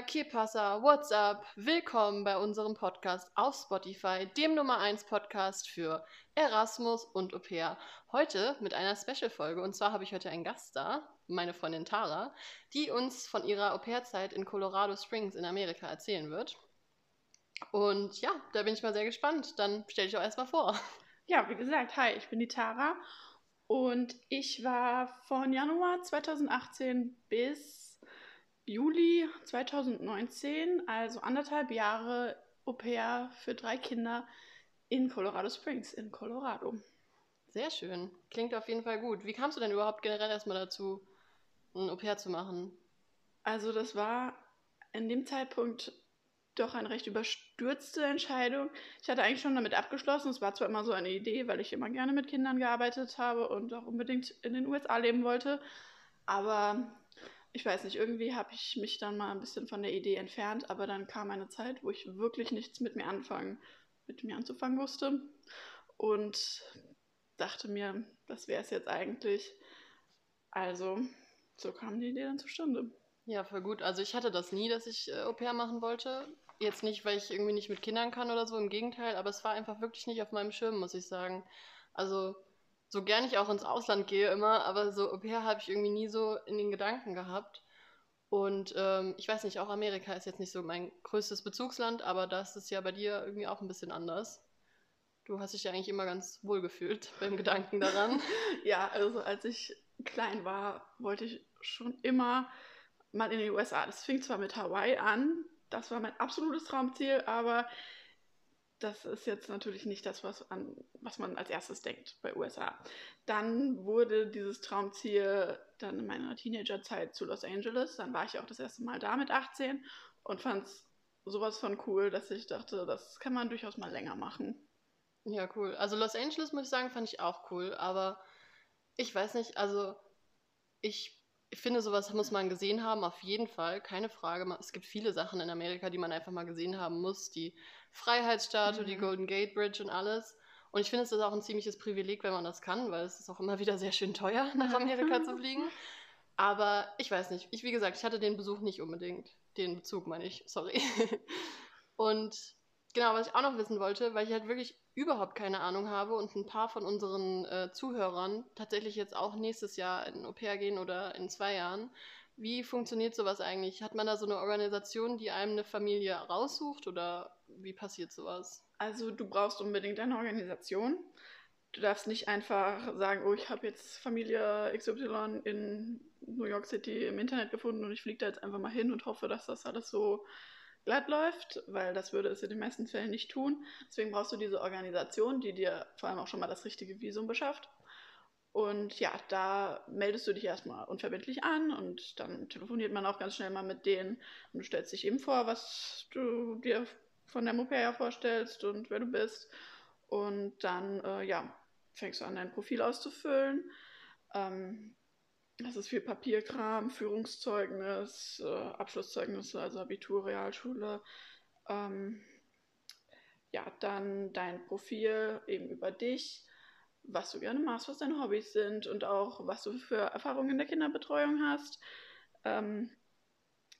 Hola, ¿qué pasa? What's up? Willkommen bei unserem Podcast auf Spotify, dem Nummer 1 Podcast für Erasmus und Au pair. Heute mit einer Special-Folge. Und zwar habe ich heute einen Gast da, meine Freundin Tara, die uns von ihrer Au pair-Zeit in Colorado Springs in Amerika erzählen wird. Und ja, da bin ich mal sehr gespannt. Dann stell dich auch erstmal vor. Ja, wie gesagt, hi, ich bin die Tara und ich war von Januar 2018 bis Juli 2019, also anderthalb Jahre Au pair für drei Kinder in Colorado Springs, in Colorado. Sehr schön. Klingt auf jeden Fall gut. Wie kamst du denn überhaupt generell erstmal dazu, ein Au pair zu machen? Also das war in dem Zeitpunkt doch eine recht überstürzte Entscheidung. Ich hatte eigentlich schon damit abgeschlossen. Es war zwar immer so eine Idee, weil ich immer gerne mit Kindern gearbeitet habe und auch unbedingt in den USA leben wollte. Aber ich weiß nicht, irgendwie habe ich mich dann mal ein bisschen von der Idee entfernt. Aber dann kam eine Zeit, wo ich wirklich nichts mit mir anfangen, mit mir anzufangen wusste. Und dachte mir, das wäre es jetzt eigentlich. Also, so kam die Idee dann zustande. Ja, voll gut. Also ich hatte das nie, dass ich äh, Au pair machen wollte. Jetzt nicht, weil ich irgendwie nicht mit Kindern kann oder so, im Gegenteil, aber es war einfach wirklich nicht auf meinem Schirm, muss ich sagen. Also so gern ich auch ins Ausland gehe immer, aber so Au habe ich irgendwie nie so in den Gedanken gehabt. Und ähm, ich weiß nicht, auch Amerika ist jetzt nicht so mein größtes Bezugsland, aber das ist ja bei dir irgendwie auch ein bisschen anders. Du hast dich ja eigentlich immer ganz wohl gefühlt beim Gedanken daran. ja, also als ich klein war, wollte ich schon immer mal in die USA. Das fing zwar mit Hawaii an, das war mein absolutes Traumziel, aber das ist jetzt natürlich nicht das, was, an, was man als erstes denkt bei USA. Dann wurde dieses Traumziel dann in meiner Teenagerzeit zu Los Angeles. Dann war ich auch das erste Mal da mit 18 und fand es sowas von cool, dass ich dachte, das kann man durchaus mal länger machen. Ja, cool. Also Los Angeles, muss ich sagen, fand ich auch cool, aber ich weiß nicht, also ich ich finde, sowas muss man gesehen haben, auf jeden Fall, keine Frage. Es gibt viele Sachen in Amerika, die man einfach mal gesehen haben muss. Die Freiheitsstatue, mhm. die Golden Gate Bridge und alles. Und ich finde, es ist auch ein ziemliches Privileg, wenn man das kann, weil es ist auch immer wieder sehr schön teuer, nach Amerika zu fliegen. Aber ich weiß nicht. Ich, wie gesagt, ich hatte den Besuch nicht unbedingt. Den Bezug meine ich, sorry. und genau, was ich auch noch wissen wollte, weil ich halt wirklich überhaupt keine Ahnung habe und ein paar von unseren äh, Zuhörern tatsächlich jetzt auch nächstes Jahr in Au pair gehen oder in zwei Jahren. Wie funktioniert sowas eigentlich? Hat man da so eine Organisation, die einem eine Familie raussucht oder wie passiert sowas? Also du brauchst unbedingt eine Organisation. Du darfst nicht einfach sagen, oh, ich habe jetzt Familie XY in New York City im Internet gefunden und ich fliege da jetzt einfach mal hin und hoffe, dass das alles so glatt läuft, weil das würde es in den meisten Fällen nicht tun. Deswegen brauchst du diese Organisation, die dir vor allem auch schon mal das richtige Visum beschafft. Und ja, da meldest du dich erstmal unverbindlich an und dann telefoniert man auch ganz schnell mal mit denen und du stellst dich eben vor, was du dir von der Au vorstellst und wer du bist. Und dann, äh, ja, fängst du an, dein Profil auszufüllen. Ähm, das ist viel Papierkram, Führungszeugnis, äh, Abschlusszeugnisse, also Abitur, Realschule. Ähm, ja, dann dein Profil eben über dich, was du gerne machst, was deine Hobbys sind und auch was du für Erfahrungen in der Kinderbetreuung hast. Ähm,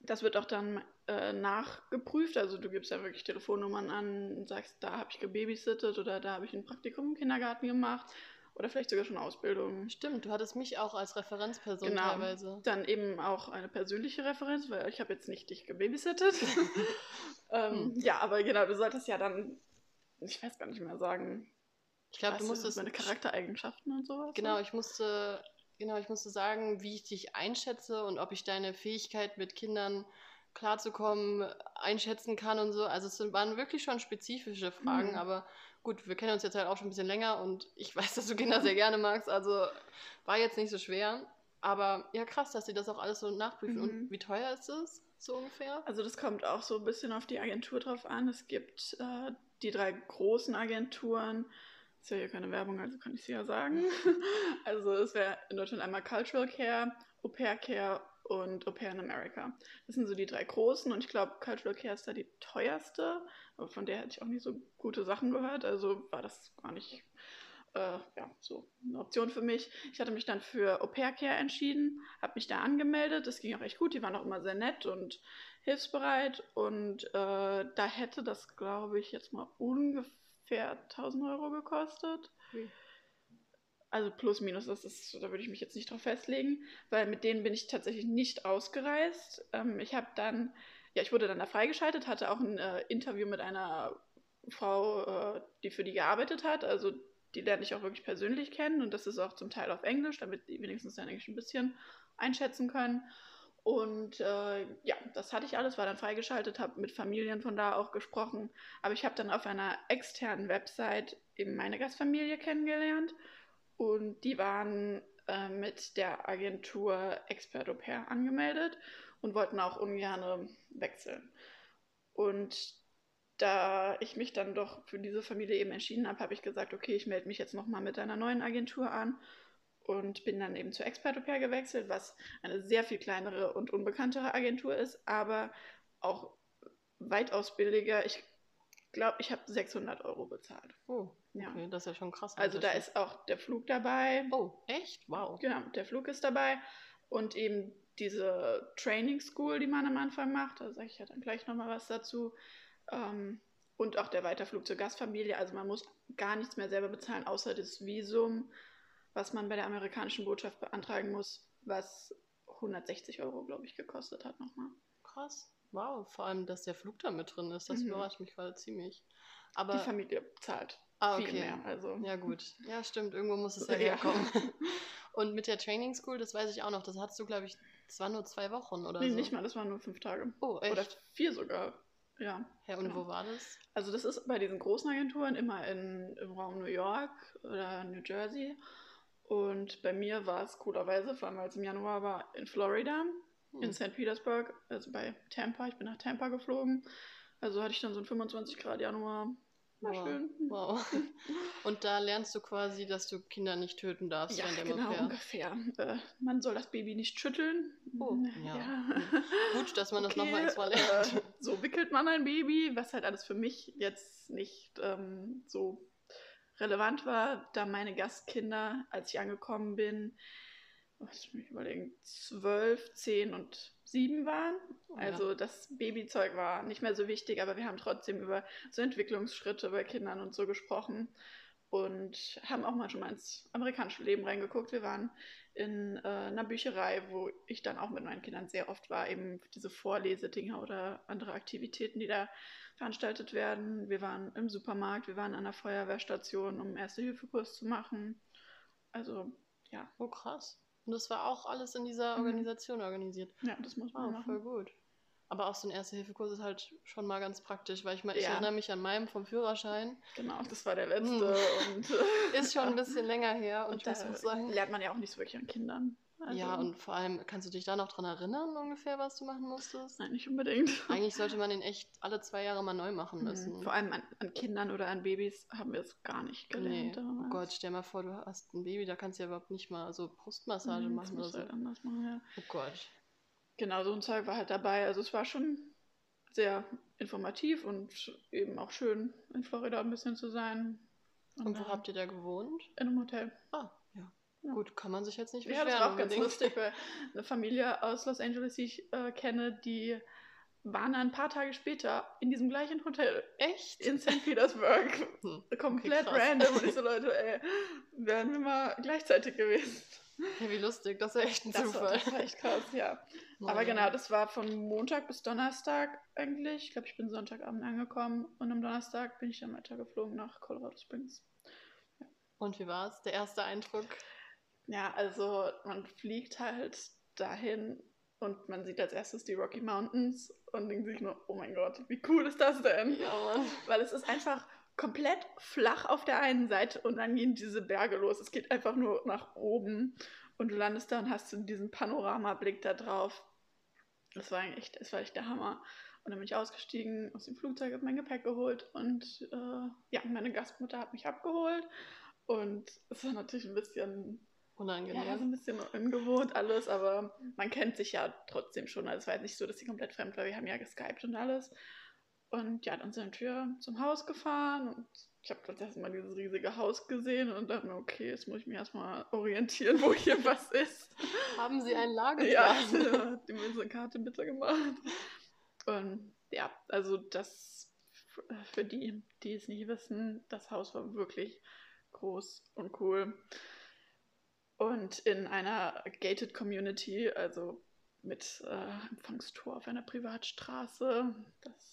das wird auch dann äh, nachgeprüft. Also du gibst ja wirklich Telefonnummern an und sagst, da habe ich gebabysittet oder da habe ich ein Praktikum im Kindergarten gemacht oder vielleicht sogar schon Ausbildung. Stimmt, du hattest mich auch als Referenzperson genau. teilweise. Dann eben auch eine persönliche Referenz, weil ich habe jetzt nicht dich gebabysittet. ähm, hm. Ja, aber genau, du solltest ja dann, ich weiß gar nicht mehr sagen. Ich glaube, du musstest meine Charaktereigenschaften und sowas. Genau, ich musste, genau, ich musste sagen, wie ich dich einschätze und ob ich deine Fähigkeit mit Kindern klarzukommen einschätzen kann und so. Also es waren wirklich schon spezifische Fragen, mhm. aber gut, wir kennen uns jetzt halt auch schon ein bisschen länger und ich weiß, dass du Kinder sehr gerne magst, also war jetzt nicht so schwer. Aber ja, krass, dass sie das auch alles so nachprüfen. Mhm. Und wie teuer ist es so ungefähr? Also das kommt auch so ein bisschen auf die Agentur drauf an. Es gibt äh, die drei großen Agenturen. Das ist ja hier keine Werbung, also kann ich sie ja sagen. also es wäre in Deutschland einmal Cultural Care, Au Pair Care und Au Pair in America. Das sind so die drei großen und ich glaube, Cultural Care ist da die teuerste, aber von der hätte ich auch nicht so gute Sachen gehört, also war das gar nicht äh, ja, so eine Option für mich. Ich hatte mich dann für Au Pair Care entschieden, habe mich da angemeldet. Das ging auch echt gut. Die waren auch immer sehr nett und hilfsbereit. Und äh, da hätte das, glaube ich, jetzt mal ungefähr 1000 Euro gekostet. Ui. Also plus minus, das ist, da würde ich mich jetzt nicht drauf festlegen, weil mit denen bin ich tatsächlich nicht ausgereist. Ähm, ich habe dann, ja, ich wurde dann da freigeschaltet, hatte auch ein äh, Interview mit einer Frau, äh, die für die gearbeitet hat. Also die lerne ich auch wirklich persönlich kennen und das ist auch zum Teil auf Englisch, damit die wenigstens dann eigentlich ein bisschen einschätzen können. Und äh, ja, das hatte ich alles, war dann freigeschaltet, habe mit Familien von da auch gesprochen. Aber ich habe dann auf einer externen Website eben meine Gastfamilie kennengelernt. Und die waren äh, mit der Agentur Expert Au Pair angemeldet und wollten auch ungern wechseln. Und da ich mich dann doch für diese Familie eben entschieden habe, habe ich gesagt, okay, ich melde mich jetzt nochmal mit einer neuen Agentur an und bin dann eben zur Expert Au Pair gewechselt, was eine sehr viel kleinere und unbekanntere Agentur ist, aber auch weitaus billiger. Ich glaube, ich habe 600 Euro bezahlt. Oh, Ja. okay, das ist ja schon krass. Also da ist auch der Flug dabei. Oh, echt? Wow. Genau, der Flug ist dabei und eben diese Training School, die man am Anfang macht, da sage ich ja dann gleich nochmal was dazu. Ähm, und auch der Weiterflug zur Gastfamilie. Also man muss gar nichts mehr selber bezahlen, außer das Visum, was man bei der amerikanischen Botschaft beantragen muss, was 160 Euro, glaube ich, gekostet hat nochmal. Krass. Wow, vor allem, dass der Flug da mit drin ist, das Mhm. überrascht mich gerade ziemlich. Aber Die Familie zahlt ah, viel okay. mehr. Also Ja, gut. Ja, stimmt, irgendwo muss es ja Ja. herkommen. Und mit der Training School, das weiß ich auch noch, das hattest du, glaube ich, das waren nur zwei Wochen oder nee, so. nicht mal, das waren nur fünf Tage. Oh, echt? Oder vier sogar. Ja. ja, und genau. wo war das? Also das ist bei diesen großen Agenturen immer in, im Raum New York oder New Jersey. Und bei mir war es coolerweise, vor allem als es im Januar war, in Florida, Hm. in St. Petersburg, also bei Tampa. Ich bin nach Tampa geflogen. Also hatte ich dann so einen 25 Grad Januar. War Wow. schön. Wow. Und da lernst du quasi, dass du Kinder nicht töten darfst Ja, genau, ungefähr. Äh, man soll das Baby nicht schütteln. Oh, ja. Gut, dass man das nochmal extra äh, lernt. so wickelt man ein Baby, was halt alles für mich jetzt nicht ähm, so relevant war, da meine Gastkinder, als ich angekommen bin, was mich überlegen, zwölf, zehn und sieben waren. Oh, ja. Also das Babyzeug war nicht mehr so wichtig, aber wir haben trotzdem über so Entwicklungsschritte bei Kindern und so gesprochen und haben auch mal schon mal ins amerikanische Leben reingeguckt. Wir waren in äh, einer Bücherei, wo ich dann auch mit meinen Kindern sehr oft war, eben diese Vorlesedinger oder andere Aktivitäten, die da veranstaltet werden. Wir waren im Supermarkt, wir waren an der Feuerwehrstation, um Erste-Hilfe-Kurs zu machen. Also ja, Oh, krass. Und das war auch alles in dieser Mhm. Organisation organisiert. ja, das muss man Oh, machen. voll gut. Aber auch so ein Erste-Hilfe-Kurs ist halt schon mal ganz praktisch, weil ich mal, ich Ja. erinnere mich an meinem vom Führerschein. Genau, das war der letzte und Ist schon ein bisschen länger her und, und ich muss sagen. lernt man ja auch nicht so wirklich an Kindern. Also, Ja, und vor allem, kannst du dich da noch dran erinnern, ungefähr, was du machen musstest? Nein, nicht unbedingt. Eigentlich sollte man den echt alle zwei Jahre mal neu machen müssen. Mhm. Vor allem an, an Kindern oder an Babys haben wir es gar nicht Nee, gelernt. oh damals. Gott, stell mal vor, du hast ein Baby, da kannst du ja überhaupt nicht mal so Brustmassage Mhm, machen das oder so. du halt anders machen, ja. Oh Gott. Genau, so ein Zeug war halt dabei. Also es war schon sehr informativ und eben auch schön, in Florida ein bisschen zu sein. Und wo äh, habt ihr da gewohnt? In einem Hotel. Ah, ja. Ja. Gut, kann man sich jetzt nicht Ja, beschweren. das war auch ganz lustig, weil eine Familie aus Los Angeles, die ich äh, kenne, die waren ein paar Tage später in diesem gleichen Hotel Echt? in St. Petersburg. Hm. Komplett krass. random. Und ich so, Leute, ey, wären wir mal gleichzeitig gewesen. Ja, wie lustig, das ja echt ein Das war, Zufall. das war echt krass, ja. Aber genau, das war von Montag bis Donnerstag eigentlich. Ich glaube, ich bin Sonntagabend angekommen und am Donnerstag bin ich dann weitergeflogen nach Colorado Springs. Und wie war's? Der erste Eindruck? Ja, also man fliegt halt dahin und man sieht als erstes die Rocky Mountains und denkt sich nur, oh mein Gott, wie cool ist das denn? Ja. Weil es ist einfach komplett flach auf der einen Seite und dann gehen diese Berge los. Es geht einfach nur nach oben und du landest da und hast so diesen Panoramablick da drauf. Das war echt, das war echt der Hammer. Und dann bin ich ausgestiegen aus dem Flugzeug, habe mein Gepäck geholt und äh, ja, meine Gastmutter hat mich abgeholt. Und es war natürlich ein bisschen, Unangenehm. ja, so ein bisschen ungewohnt alles, aber man kennt sich ja trotzdem schon. Also es war jetzt nicht so, dass sie komplett fremd war. Wir haben ja geskypt und alles. Und ja, dann sind wir zum Haus gefahren und ich habe das erstmal dieses riesige Haus gesehen und dachte mir, okay, jetzt muss ich mich erstmal orientieren, wo hier was ist. Haben Sie einen Lager? Ja, hat die mir so eine Karte bitte gemacht. Und ja, also das für die, die es nicht wissen, das Haus war wirklich groß und cool. Und in einer gated Community, also mit äh, Empfangstor auf einer Privatstraße.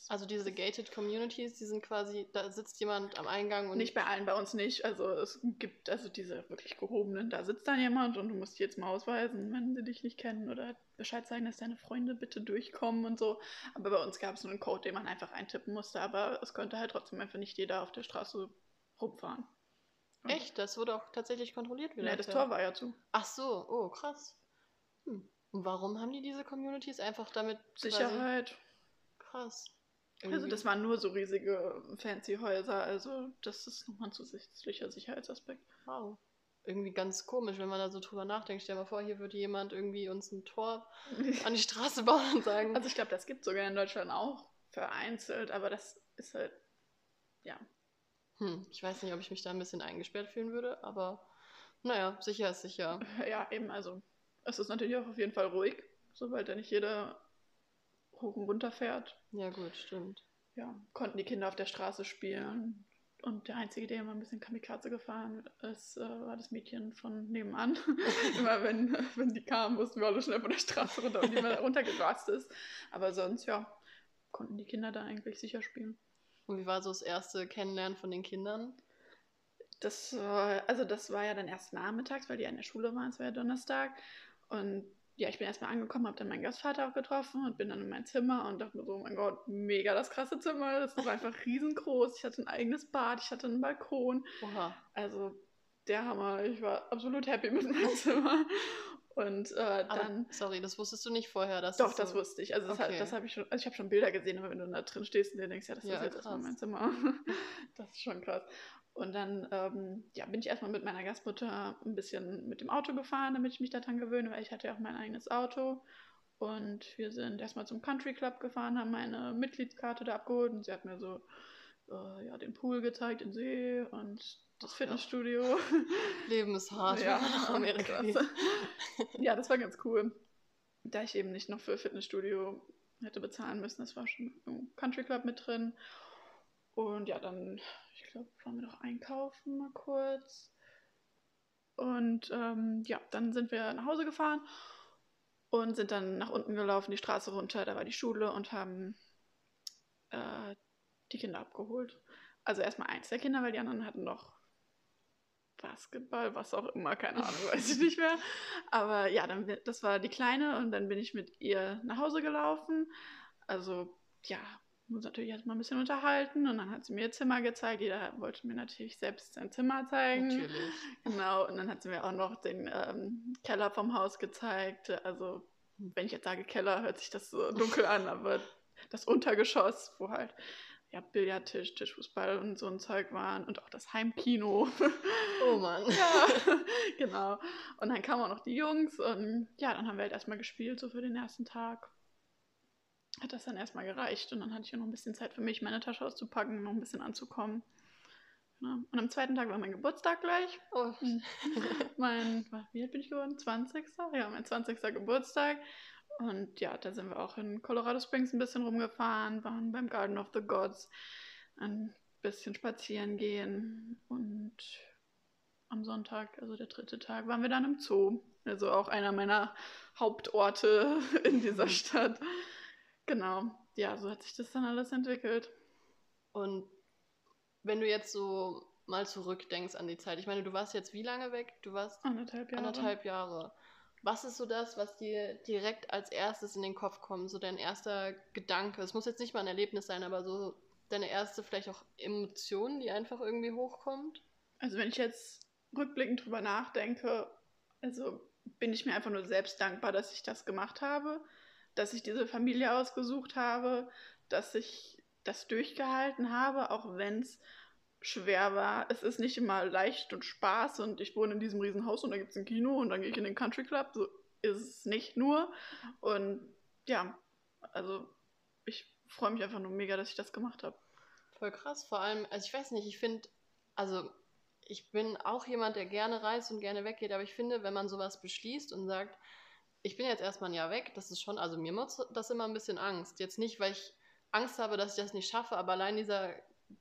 Also diese gated Communities, die sind quasi, da sitzt jemand am Eingang und. Nicht bei allen, bei uns nicht. Also es gibt also diese wirklich gehobenen, da sitzt dann jemand und du musst dich jetzt mal ausweisen, wenn sie dich nicht kennen oder Bescheid sagen, dass deine Freunde bitte durchkommen und so. Aber bei uns gab es nur einen Code, den man einfach eintippen musste, aber es konnte halt trotzdem einfach nicht jeder auf der Straße rumfahren. Und Echt? Das wurde auch tatsächlich kontrolliert wieder? Nee, das Tor war ja zu. Ach so, oh krass. Hm. Und warum haben die diese Communities? Einfach damit. Sicherheit. Krass. Irgendwie. Also das waren nur so riesige fancy Häuser, also das ist nochmal ein zusätzlicher Sicherheitsaspekt. Wow. Irgendwie ganz komisch, wenn man da so drüber nachdenkt. Stell dir mal vor, hier würde jemand irgendwie uns ein Tor an die Straße bauen und sagen. Also ich glaube, das gibt es sogar in Deutschland auch vereinzelt, aber das ist halt, ja. Hm, ich weiß nicht, ob ich mich da ein bisschen eingesperrt fühlen würde, aber naja, sicher ist sicher. Ja, eben, also es ist natürlich auch auf jeden Fall ruhig, sobald da nicht jeder hoch und runter fährt. Ja, gut, stimmt. Ja, konnten die Kinder auf der Straße spielen. Und der Einzige, der immer ein bisschen Kamikaze gefahren ist, äh, war das Mädchen von nebenan. immer wenn, wenn die kamen, mussten wir alle schnell von der Straße runter und die immer runtergerast ist. Aber sonst, ja, konnten die Kinder da eigentlich sicher spielen. Und wie war so das erste Kennenlernen von den Kindern? Das, also das war ja dann erst nachmittags, weil die an der Schule waren, es war ja Donnerstag. Und ja, ich bin erstmal angekommen, habe dann meinen Gastvater auch getroffen und bin dann in mein Zimmer und dachte mir so, oh mein Gott, mega das krasse Zimmer. Das ist einfach riesengroß. Ich hatte ein eigenes Bad, ich hatte einen Balkon. Oha. Also der Hammer. Ich war absolut happy mit meinem Zimmer. Und äh, dann. Aber, sorry, das wusstest du nicht vorher, dass Doch, das, so wusste ich. Also das, okay. das habe ich schon. Also ich habe schon Bilder gesehen, aber wenn du da drin stehst und dir denkst, ja, das ja, ist jetzt erstmal mein Zimmer. das ist schon krass. Und dann ähm, ja, bin ich erstmal mit meiner Gastmutter ein bisschen mit dem Auto gefahren, damit ich mich daran gewöhne, weil ich hatte ja auch mein eigenes Auto. Und wir sind erstmal zum Country Club gefahren, haben meine Mitgliedskarte da abgeholt und sie hat mir so äh, ja, den Pool gezeigt, den See und das Fitnessstudio. Leben ist hart, ja, nach Amerika. ja, das war ganz cool. Da ich eben nicht noch für Fitnessstudio hätte bezahlen müssen, das war schon im Country Club mit drin. Und ja, dann ich glaube, waren wir noch einkaufen mal kurz. Und ähm, ja, dann sind wir nach Hause gefahren und sind dann nach unten gelaufen, die Straße runter, da war die Schule und haben äh, die Kinder abgeholt. Also erstmal eins der Kinder, weil die anderen hatten noch Basketball, was auch immer, keine Ahnung, weiß ich nicht mehr. Aber ja, dann, das war die Kleine und dann bin ich mit ihr nach Hause gelaufen. Also ja, uns natürlich erstmal ein bisschen unterhalten und dann hat sie mir ihr Zimmer gezeigt. Jeder wollte mir natürlich selbst sein Zimmer zeigen. Natürlich. Genau, und dann hat sie mir auch noch den ähm, Keller vom Haus gezeigt. Also, wenn ich jetzt sage Keller, hört sich das so dunkel an, aber das Untergeschoss, wo halt ja, Billardtisch, Tischfußball und so ein Zeug waren und auch das Heimkino. Oh Mann. ja, genau. Und dann kamen auch noch die Jungs und ja, dann haben wir halt erstmal gespielt, so für den ersten Tag hat das dann erstmal gereicht. Und dann hatte ich ja noch ein bisschen Zeit für mich, meine Tasche auszupacken, noch ein bisschen anzukommen. Ja. Und am zweiten Tag war mein Geburtstag gleich. Oh. mein, wie alt bin ich geworden? 20. Ja, mein 20. Geburtstag. Und ja, da sind wir auch in Colorado Springs ein bisschen rumgefahren, waren beim Garden of the Gods, ein bisschen spazieren gehen. Und am Sonntag, also der dritte Tag, waren wir dann im Zoo. Also auch einer meiner Hauptorte in dieser Stadt. Genau, ja, so hat sich das dann alles entwickelt. Und wenn du jetzt so mal zurückdenkst an die Zeit, ich meine, du warst jetzt wie lange weg? Du warst anderthalb Jahre. Anderthalb Jahre. Was ist so das, was dir direkt als erstes in den Kopf kommt? So dein erster Gedanke? Es muss jetzt nicht mal ein Erlebnis sein, aber so deine erste vielleicht auch Emotion, die einfach irgendwie hochkommt? Also wenn ich jetzt rückblickend drüber nachdenke, also bin ich mir einfach nur selbst dankbar, dass ich das gemacht habe dass ich diese Familie ausgesucht habe, dass ich das durchgehalten habe, auch wenn es schwer war. Es ist nicht immer leicht und Spaß und ich wohne in diesem riesen Haus und da gibt es ein Kino und dann gehe ich in den Country Club. So ist es nicht nur. Und ja, also ich freue mich einfach nur mega, dass ich das gemacht habe. Voll krass. Vor allem, also ich weiß nicht, ich finde, also ich bin auch jemand, der gerne reist und gerne weggeht, aber ich finde, wenn man sowas beschließt und sagt, ich bin jetzt erstmal ein Jahr weg, das ist schon, also mir macht das immer ein bisschen Angst. Jetzt nicht, weil ich Angst habe, dass ich das nicht schaffe, aber allein dieser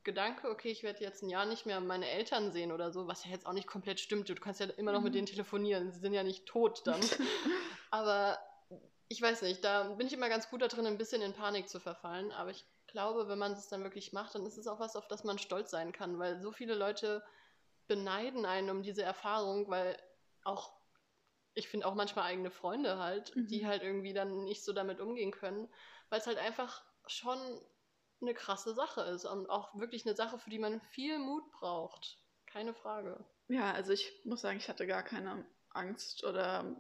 Gedanke, okay, ich werde jetzt ein Jahr nicht mehr meine Eltern sehen oder so, was ja jetzt auch nicht komplett stimmt. Du kannst ja immer noch mit mhm. denen telefonieren, sie sind ja nicht tot dann. aber ich weiß nicht, da bin ich immer ganz gut da drin, ein bisschen in Panik zu verfallen, aber ich glaube, wenn man es dann wirklich macht, dann ist es auch was, auf das man stolz sein kann, weil so viele Leute beneiden einen um diese Erfahrung, weil auch, ich finde auch manchmal eigene Freunde halt, mhm. die halt irgendwie dann nicht so damit umgehen können, weil es halt einfach schon eine krasse Sache ist und auch wirklich eine Sache, für die man viel Mut braucht. Keine Frage. Ja, also ich muss sagen, ich hatte gar keine Angst oder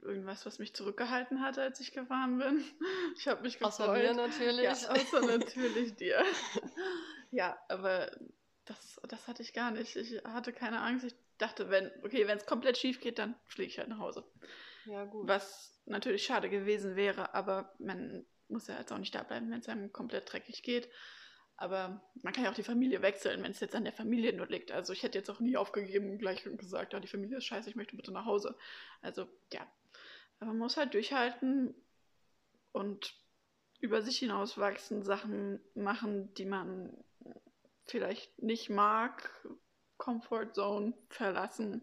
irgendwas, was mich zurückgehalten hat, als ich gefahren bin. Ich habe mich gefreut. Außer mir natürlich. Ja, außer natürlich dir. Ja, aber das, das hatte ich gar nicht. Ich hatte keine Angst. Ich dachte, wenn, okay, wenn es komplett schief geht, dann fliege ich halt nach Hause. Ja, gut. Was natürlich schade gewesen wäre, aber man muss ja jetzt auch nicht da bleiben, wenn es einem komplett dreckig geht. Aber man kann ja auch die Familie wechseln, wenn es jetzt an der Familie nur liegt. Also ich hätte jetzt auch nie aufgegeben und gleich gesagt, ja, die Familie ist scheiße, ich möchte bitte nach Hause. Also ja, aber man muss halt durchhalten und über sich hinauswachsen, Sachen machen, die man vielleicht nicht mag, Comfort Zone verlassen.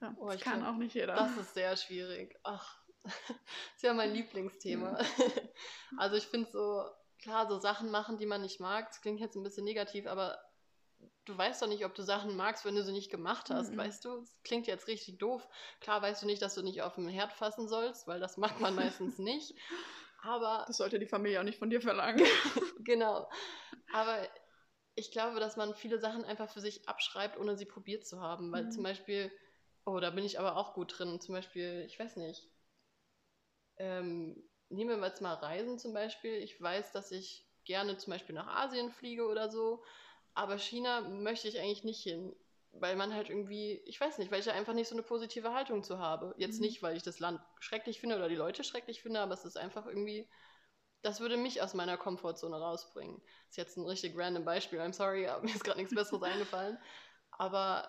Ja, oh, das kann find, auch nicht jeder. Das ist sehr schwierig. Ach, ist ja mein Lieblingsthema. also ich finde so, klar, so Sachen machen, die man nicht mag, das klingt jetzt ein bisschen negativ, aber du weißt doch nicht, ob du Sachen magst, wenn du sie nicht gemacht hast, mhm. weißt du? Das klingt jetzt richtig doof. Klar weißt du nicht, dass du nicht auf den Herd fassen sollst, weil das macht man meistens nicht. Aber. Das sollte die Familie auch nicht von dir verlangen. genau. Aber ich glaube, dass man viele Sachen einfach für sich abschreibt, ohne sie probiert zu haben. Weil mhm. zum Beispiel, oh, da bin ich aber auch gut drin. Zum Beispiel, ich weiß nicht. Ähm, nehmen wir jetzt mal Reisen zum Beispiel. Ich weiß, dass ich gerne zum Beispiel nach Asien fliege oder so. Aber China möchte ich eigentlich nicht hin, weil man halt irgendwie, ich weiß nicht, weil ich ja einfach nicht so eine positive Haltung zu habe. Jetzt mhm. nicht, weil ich das Land schrecklich finde oder die Leute schrecklich finde, aber es ist einfach irgendwie, das würde mich aus meiner Komfortzone rausbringen. Das ist jetzt ein richtig random Beispiel, I'm sorry, aber mir ist gerade nichts Besseres eingefallen. Aber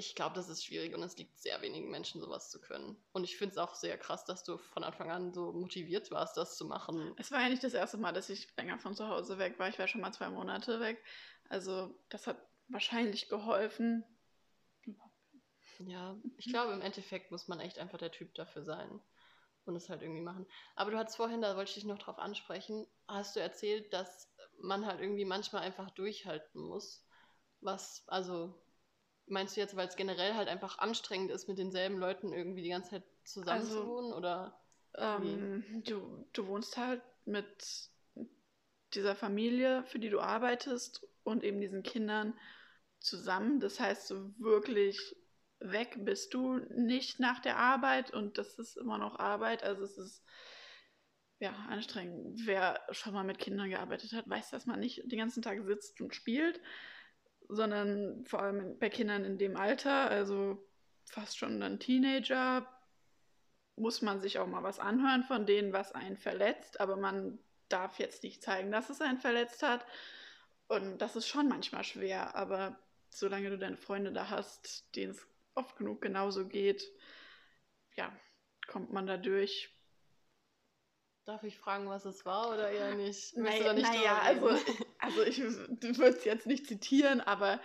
ich glaube, das ist schwierig und es liegt sehr wenigen Menschen, sowas zu können. Und ich finde es auch sehr krass, dass du von Anfang an so motiviert warst, das zu machen. Es war ja nicht das erste Mal, dass ich länger von zu Hause weg war. Ich war schon mal zwei Monate weg. Also das hat wahrscheinlich geholfen. Ja, ich glaube, im Endeffekt muss man echt einfach der Typ dafür sein und es halt irgendwie machen. Aber du hattest vorhin, da wollte ich dich noch drauf ansprechen, hast du erzählt, dass man halt irgendwie manchmal einfach durchhalten muss. Was, also, meinst du jetzt, weil es generell halt einfach anstrengend ist, mit denselben Leuten irgendwie die ganze Zeit zusammen also, zu wohnen? Oder ähm, du, du wohnst halt mit dieser Familie, für die du arbeitest und eben diesen Kindern zusammen. Das heißt, so wirklich weg bist du nicht nach der Arbeit und das ist immer noch Arbeit. Also es ist ja anstrengend. Wer schon mal mit Kindern gearbeitet hat, weiß, dass man nicht den ganzen Tag sitzt und spielt, sondern vor allem bei Kindern in dem Alter, also fast schon dann Teenager, muss man sich auch mal was anhören von denen, was einen verletzt, aber man darf jetzt nicht zeigen, dass es einen verletzt hat. Und das ist schon manchmal schwer, aber solange du deine Freunde da hast, denen es oft genug genauso geht, ja, kommt man da durch. Darf ich fragen, was es war oder eher nicht? Naja, nicht naja also, also ich würde es jetzt nicht zitieren, aber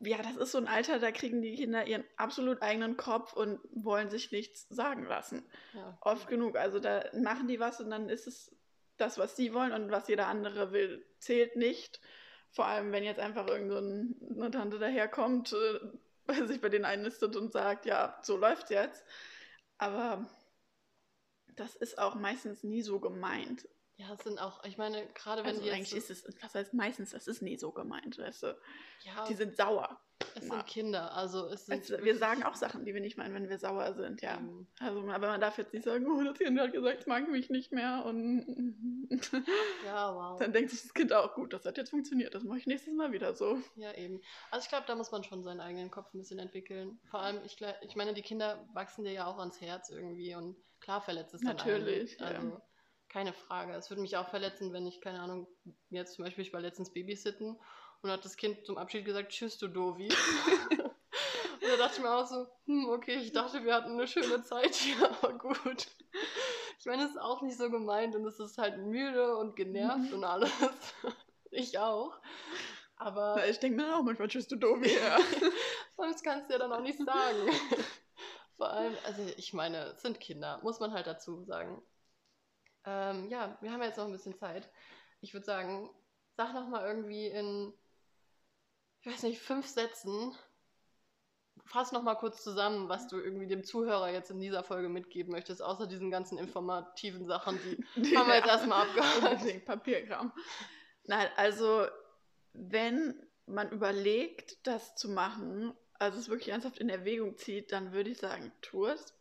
ja, das ist so ein Alter, da kriegen die Kinder ihren absolut eigenen Kopf und wollen sich nichts sagen lassen. Ja. Oft genug. Also da machen die was und dann ist es das, was sie wollen und was jeder andere will, zählt nicht. Vor allem, wenn jetzt einfach irgendeine so Tante daherkommt, äh, sich bei denen einnistet und sagt, ja, so läuft's jetzt. Aber das ist auch meistens nie so gemeint. Ja, es sind auch, ich meine, gerade wenn also die eigentlich ist es, was heißt meistens, das ist nie so gemeint, weißt du. Ja, die sind sauer. Es sind Kinder, also es sind also, wir sagen auch Sachen, die wir nicht meinen, wenn wir sauer sind, ja. Mhm. Also, aber man darf jetzt nicht sagen, oh, das Kind hat gesagt, es mag mich nicht mehr und ja, wow. Dann denkt sich das Kind auch, gut, das hat jetzt funktioniert, das mache ich nächstes Mal wieder so. Ja, eben. Also ich glaube, da muss man schon seinen eigenen Kopf ein bisschen entwickeln. Vor allem, ich, ich meine, die Kinder wachsen dir ja auch ans Herz irgendwie und klar verletzt es dann Natürlich, einen. Also, ja keine Frage. Es würde mich auch verletzen, wenn ich, keine Ahnung, jetzt zum Beispiel, ich war letztens Babysitten und hat das Kind zum Abschied gesagt, tschüss, du Dovi. und da dachte ich mir auch so, hm, okay, ich dachte, wir hatten eine schöne Zeit hier, aber gut. Ich meine, es ist auch nicht so gemeint und es ist halt müde und genervt Mhm. und alles. ich auch. Aber Na, Ich denke mir auch manchmal, tschüss, du Domi. Ja. sonst kannst du ja dann auch nicht sagen. Vor allem, also ich meine, es sind Kinder, muss man halt dazu sagen. Ähm, ja, wir haben jetzt noch ein bisschen Zeit. Ich würde sagen, sag noch mal irgendwie in, ich weiß nicht, fünf Sätzen, fass noch mal kurz zusammen, was du irgendwie dem Zuhörer jetzt in dieser Folge mitgeben möchtest, außer diesen ganzen informativen Sachen, die haben wir jetzt erstmal abgehakt. Papierkram. Nein, also wenn man überlegt, das zu machen, also es wirklich ernsthaft in Erwägung zieht, dann würde ich sagen, tu es.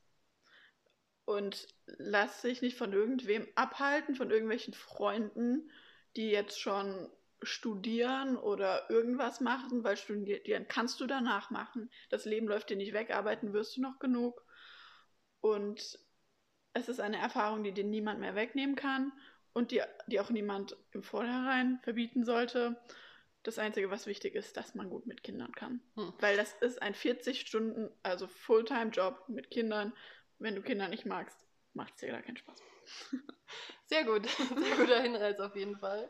Und lass dich nicht von irgendwem abhalten, von irgendwelchen Freunden, die jetzt schon studieren oder irgendwas machen, weil studieren kannst du danach machen. Das Leben läuft dir nicht weg, arbeiten wirst du noch genug. Und es ist eine Erfahrung, die dir niemand mehr wegnehmen kann und die, die auch niemand im Vorhinein verbieten sollte. Das Einzige, was wichtig ist, dass man gut mit Kindern kann. Hm. Weil das ist ein 40 Stunden, also Fulltime-Job mit Kindern. Wenn du Kinder nicht magst, macht es dir da keinen Spaß. Sehr gut, sehr guter Hinweis auf jeden Fall.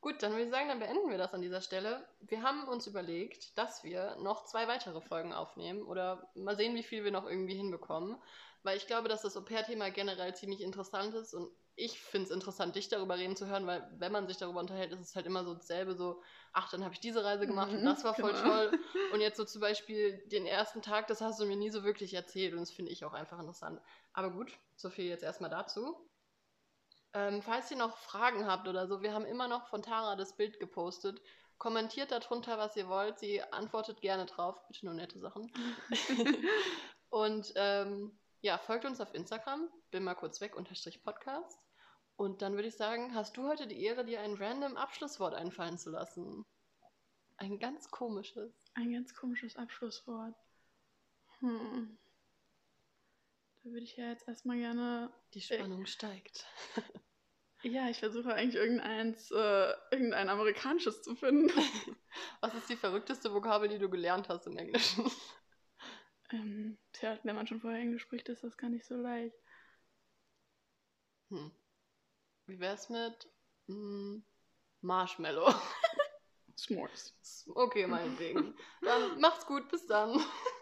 Gut, dann würde ich sagen, dann beenden wir das an dieser Stelle. Wir haben uns überlegt, dass wir noch zwei weitere Folgen aufnehmen oder mal sehen, wie viel wir noch irgendwie hinbekommen. Weil ich glaube, dass das Au-pair-Thema generell ziemlich interessant ist und ich finde es interessant, dich darüber reden zu hören, weil wenn man sich darüber unterhält, ist es halt immer so dasselbe, so, ach, dann habe ich diese Reise gemacht und Mhm, das war voll genau. toll. Und jetzt so zum Beispiel den ersten Tag, das hast du mir nie so wirklich erzählt und das finde ich auch einfach interessant. Aber gut, so viel jetzt erstmal dazu. Ähm, falls ihr noch Fragen habt oder so, wir haben immer noch von Tara das Bild gepostet. Kommentiert darunter, was ihr wollt. Sie antwortet gerne drauf. Bitte nur nette Sachen. Und ähm, ja, folgt uns auf Instagram. Bin mal kurz weg, unterstrich Podcast. Und dann würde ich sagen, hast du heute die Ehre, dir ein random Abschlusswort einfallen zu lassen? Ein ganz komisches. Ein ganz komisches Abschlusswort. Hm. Da würde ich ja jetzt erstmal gerne. Die Spannung steigt. Ja, ich versuche eigentlich irgendeins, äh, irgendein amerikanisches zu finden. Was ist die verrückteste Vokabel, die du gelernt hast im Englischen? ähm, tja, wenn man schon vorher Englisch spricht, ist das gar nicht so leicht. Hm. Wie wär's mit mm, Marshmallow? S'mores. Okay, meinetwegen. Dann macht's gut, bis dann.